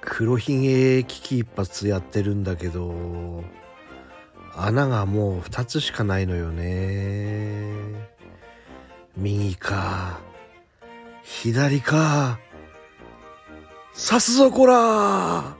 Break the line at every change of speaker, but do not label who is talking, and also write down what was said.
黒ひげ危機一髪やってるんだけど穴がもう2つしかないのよね。右か左か刺すぞこら